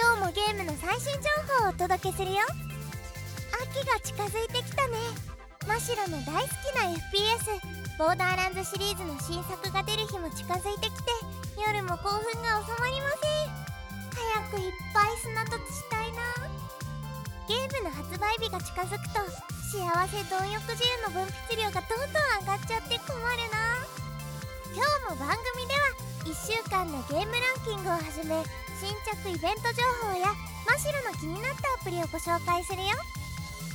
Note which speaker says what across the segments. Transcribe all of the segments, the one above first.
Speaker 1: 今日もゲームの最新情報をお届けするよ。秋が近づいてきたね。真っ白の大好きな FPS ボーダーランズシリーズの新作が出る日も近づいてきて夜も興奮が収まりません。早くいっぱい砂凸したいな。ゲームの発売日が近づくと幸せ貪欲汁の分泌量がどんどん上がっちゃって困るな。今日も番組では1週間のゲームランキングをはじめ新着イベント情報や真っ白の気になったアプリをご紹介するよ。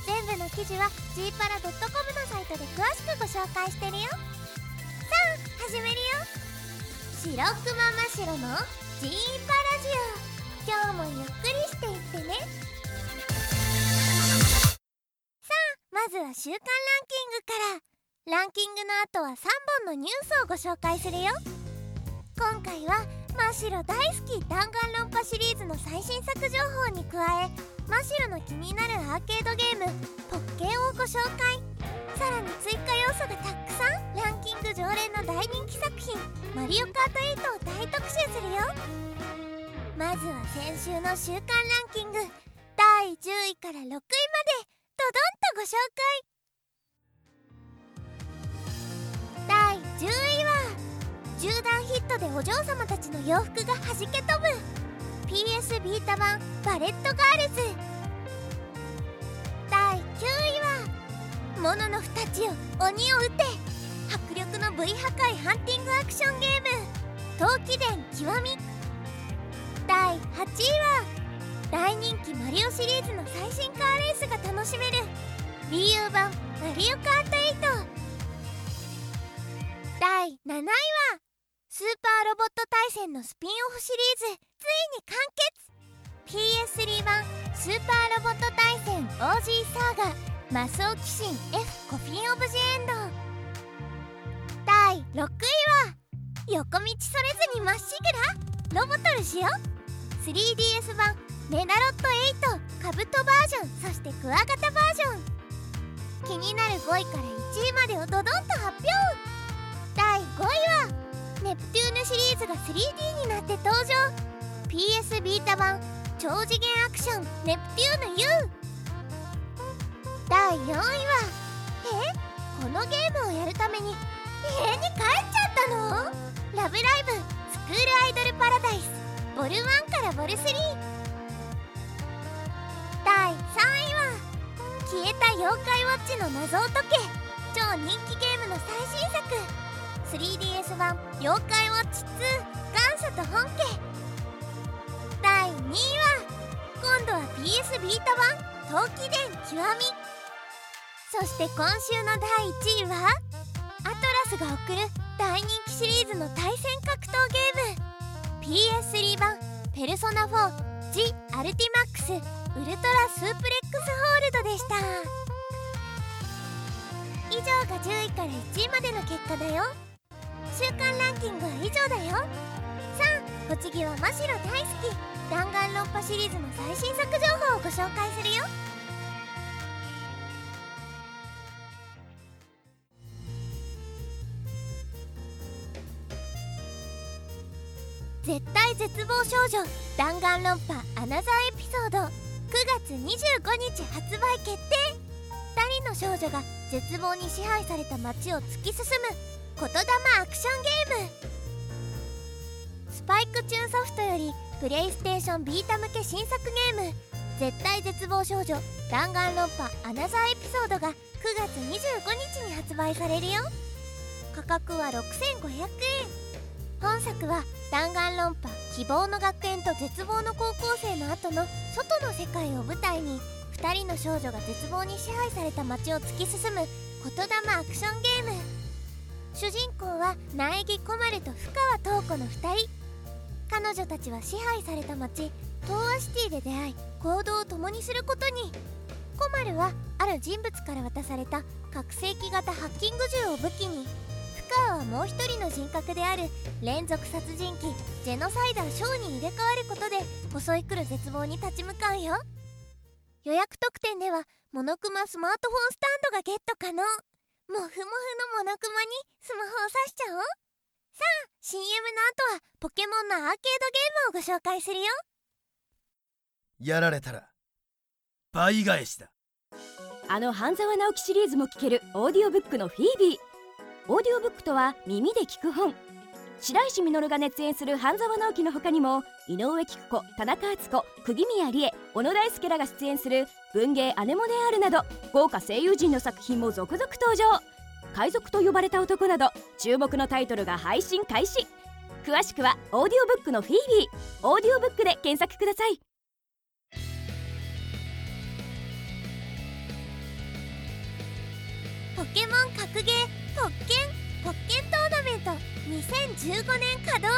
Speaker 1: 全部の記事は g パラ .com のサイトで詳しくご紹介してるよ。さあ始めるよ。白くま真っ白の G パラジオ。今日もゆっくりしていってね。さあまずは週間ランキングから。ランキングの後は3本のニュースをご紹介するよ。今回は真っ白大好き弾丸論破シリーズの最新作情報に加え真っ白の気になるアーケードゲームポッケンをご紹介。さらに追加要素がたくさんランキング常連の大人気作品「マリオカート8」を大特集するよ。まずは先週の週間ランキング第10位から6位までドドンとご紹介。ットでお嬢様たちの洋服が弾け飛ぶ。PS ビータ版バレットガールズ。第9位はモノノフたちよ鬼を撃て。迫力の V 破壊ハンティングアクションゲーム。討鬼伝 極。第8位は大人気マリオシリーズの最新カーレースが楽しめる。Wii U 版マリオカート8第7位はスーパーロボット対戦のスピンオフシリーズ。ついに完結 PS3 版スーパーロボット対戦 OG サーガマスオキシン F コフィンオブジエンド。第6位は横道それずにまっしぐら。ロボトルしよ 3DS 版メダロット8カブトバージョン。そしてクワガタバージョン。気になる5位から1位までをドドンと発表。第5位はネプテューヌシリーズが 3D になって登場。PS ビータ版超次元アクションネプテューヌ U 第4位はえ？このゲームをやるために家に帰っちゃったの？ラブライブスクールアイドルパラダイス。ボル1からボル3第3位は消えた妖怪ウォッチの謎を解け。超人気ゲームの最新作。3DS 版「妖怪ウォッチ2元祖と本家」第2位は今度は PS ビータ版「陶器伝極み」そして今週の第1位はアトラスが送る大人気シリーズの対戦格闘ゲーム PS3 版「ペルソナ4 G アルティマックスウルトラスープレックスホールド」でした。以上が10位から1位までの結果だよ。週間ランキングは以上だよ。さあお次は真白大好き。弾丸論破シリーズの最新作情報をご紹介するよ。絶対絶望少女弾丸論破アナザーエピソード。9月25日発売決定。2人の少女が絶望に支配された街を突き進む。言霊アクションゲーム。スパイクチューンソフトよりプレイステーションビータ向け新作ゲーム「絶対絶望少女弾丸論破アナザーエピソード」が9月25日に発売されるよ。価格は6500円。本作は弾丸論破希望の学園と絶望の高校生の後の外の世界を舞台に2人の少女が絶望に支配された街を突き進む言霊アクションゲーム。主人公は苗木こまると深川東子の2人。彼女たちは支配された町東亜シティで出会い行動を共にすることに。コマルはある人物から渡された覚醒器型ハッキング銃を武器に。深川はもう一人の人格である連続殺人鬼ジェノサイダーショーに入れ替わることで襲い来る絶望に立ち向かうよ。予約特典ではモノクマスマートフォンスタンドがゲット可能。モフモフのモノクマにスマホを挿しちゃおう。CM の後はポケモンのアーケードゲームをご紹介するよ。
Speaker 2: やられたら倍返しだ。
Speaker 3: あの半沢直樹シリーズも聞けるオーディオブックのフィービー。オーディオブックとは耳で聞く本白石稔が熱演する半沢直樹の他にも井上貴子田中敦子釘宮理恵小野大輔らが出演する文芸アネモネアールなど豪華声優陣の作品も続々登場。海賊と呼ばれた男など注目のタイトルが配信開始。詳しくはオーディオブックのフィービー。オーディオブックで検索ください。
Speaker 1: ポケモン格ゲーポッケンポッケント2015年稼働。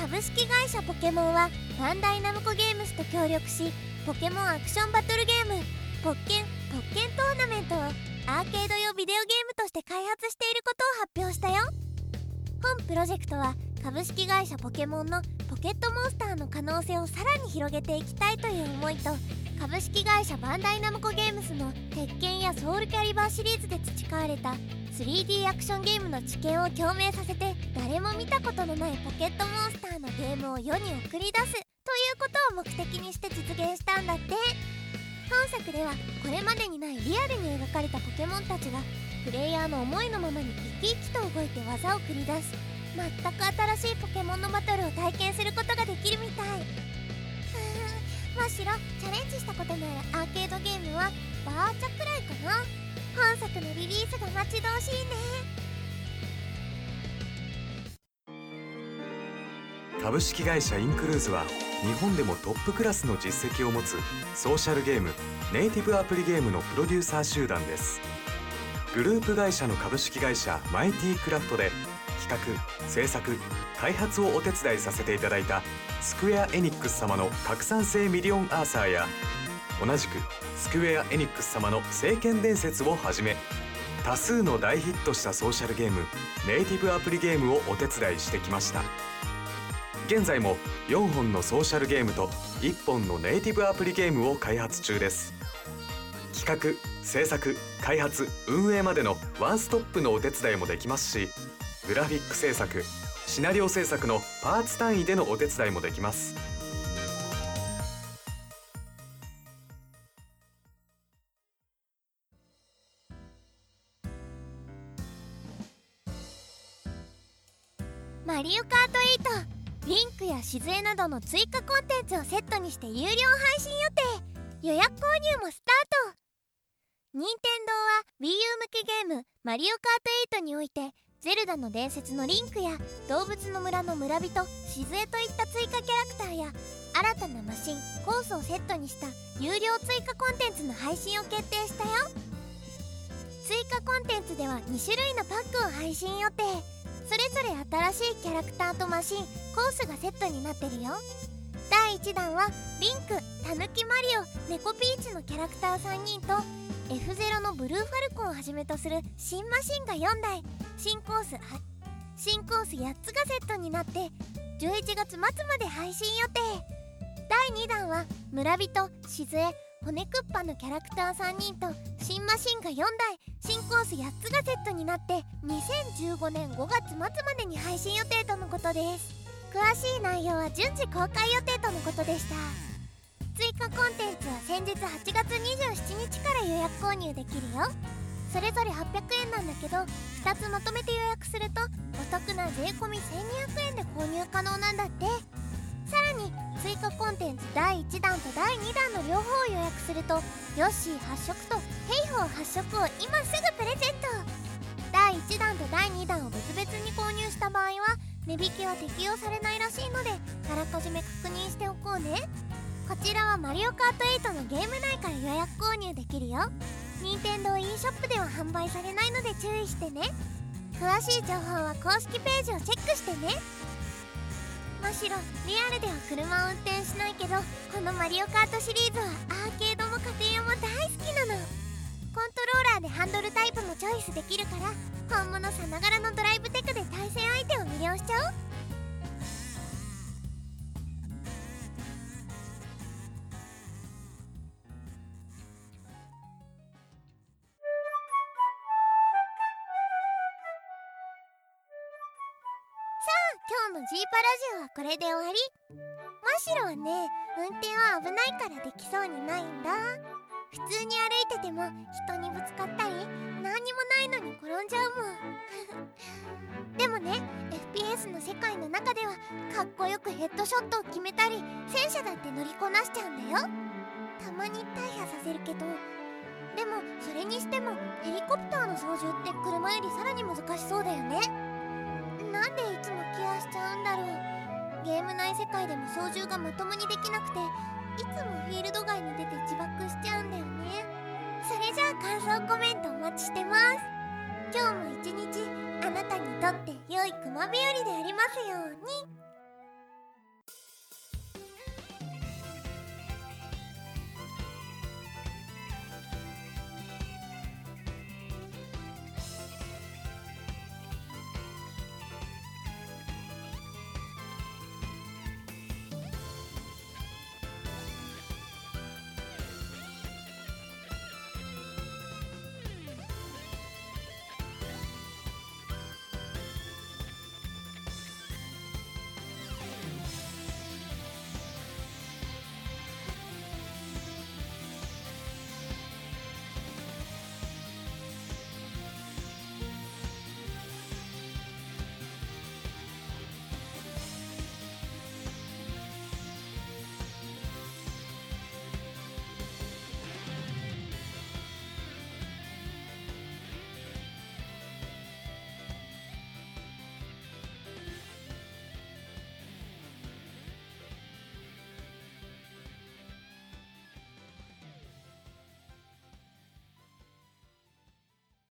Speaker 1: 株式会社ポケモンはバンダイナムコゲームスと協力しポケモンアクションバトルゲームポッケンポッケントーナメントをアーケード用ビデオゲームとして開発していることを発表したよ。本プロジェクトは株式会社ポケモンのポケットモンスターの可能性をさらに広げていきたいという思いと株式会社バンダイナムコゲームスの鉄拳やソウルキャリバーシリーズで培われた 3D アクションゲームの知見を共鳴させて誰も見たことのないポケットモンスターのゲームを世に送り出すということを目的にして実現したんだって。本作ではこれまでにないリアルに描かれたポケモンたちがプレイヤーの思いのままに生き生きと動いて技を繰り出す。全く新しいポケモンのバトルを体験することができるみたい。むしろチャレンジしたことのあるアーケードゲームはバーチャくらいかな。本作のリリースが待ち遠しいね。
Speaker 4: 株式会社インクルーズは日本でもトップクラスの実績を持つソーシャルゲームネイティブアプリゲームのプロデューサー集団です。グループ会社の株式会社マイティクラフトで企画制作開発をお手伝いさせていただいたスクエア・エニックス様の拡散性ミリオンアーサーや同じくスクエア・エニックス様の聖剣伝説をはじめ多数の大ヒットしたソーシャルゲームネイティブアプリゲームをお手伝いしてきました。現在も4本のソーシャルゲームと1本のネイティブアプリゲームを開発中です。企画制作開発運営までのワンストップのお手伝いもできますしグラフィック制作シナリオ制作のパーツ単位でのお手伝いもできます。
Speaker 1: マリオカート8リンクやしずえなどの追加コンテンツをセットにして有料配信予定予約購入もスタート任天堂は Wii U 向けゲーム「マリオカート8」においてゼルダの伝説のリンクや動物の村の村人しずえといった追加キャラクターや新たなマシンコースをセットにした有料追加コンテンツの配信を決定したよ。追加コンテンツでは2種類のパックを配信予定。それぞれ新しいキャラクターとマシンコースがセットになってるよ。第1弾はリンクたぬきマリオネコピーチのキャラクター3人と F0 のブルーファルコンをはじめとする新マシンが4台新コース新コース8つがセットになって11月末まで配信予定。第2弾は村人しず骨クッパのキャラクター3人と新マシンが4台新コース8つがセットになって2015年5月末までに配信予定とのことです。詳しい内容は順次公開予定とのことでした。追加コンテンツは先日8月27日から予約購入できるよ。それぞれ800円なんだけど2つまとめて予約するとお得な税込1200円で購入可能なんだって。さらに追加コンテンツ第1弾と第2弾の両方を予約するとヨッシー発色とヘイホー発色を今すぐプレゼント。第1弾と第2弾を別々に購入した場合は値引きは適用されないらしいのであらかじめ確認しておこうね。こちらはマリオカート8のゲーム内から予約購入できるよ。任天堂 e ショップでは販売されないので注意してね。詳しい情報は公式ページをチェックしてね。むしろリアルでは車を運転しないけどこのマリオカートシリーズはアーケードも家庭用も大好きなの。コントローラーでハンドルタイプもチョイスできるから本物さながらのドライブテクで対戦相手を魅了しちゃおう。今日の G パラジオはこれで終わり。マシロはね運転は危ないからできそうにないんだ。普通に歩いてても人にぶつかったり何にもないのに転んじゃうもん。でもね FPS の世界の中ではかっこよくヘッドショットを決めたり戦車だって乗りこなしちゃうんだよ。たまに大破させるけど。でもそれにしてもヘリコプターの操縦って車よりさらに難しそうだよね。んだろう。ゲーム内世界でも操縦がまともにできなくていつもフィールド外に出て自爆しちゃうんだよね。それじゃあ感想コメントお待ちしてます。今日も一日あなたにとって良い熊日和でありますように。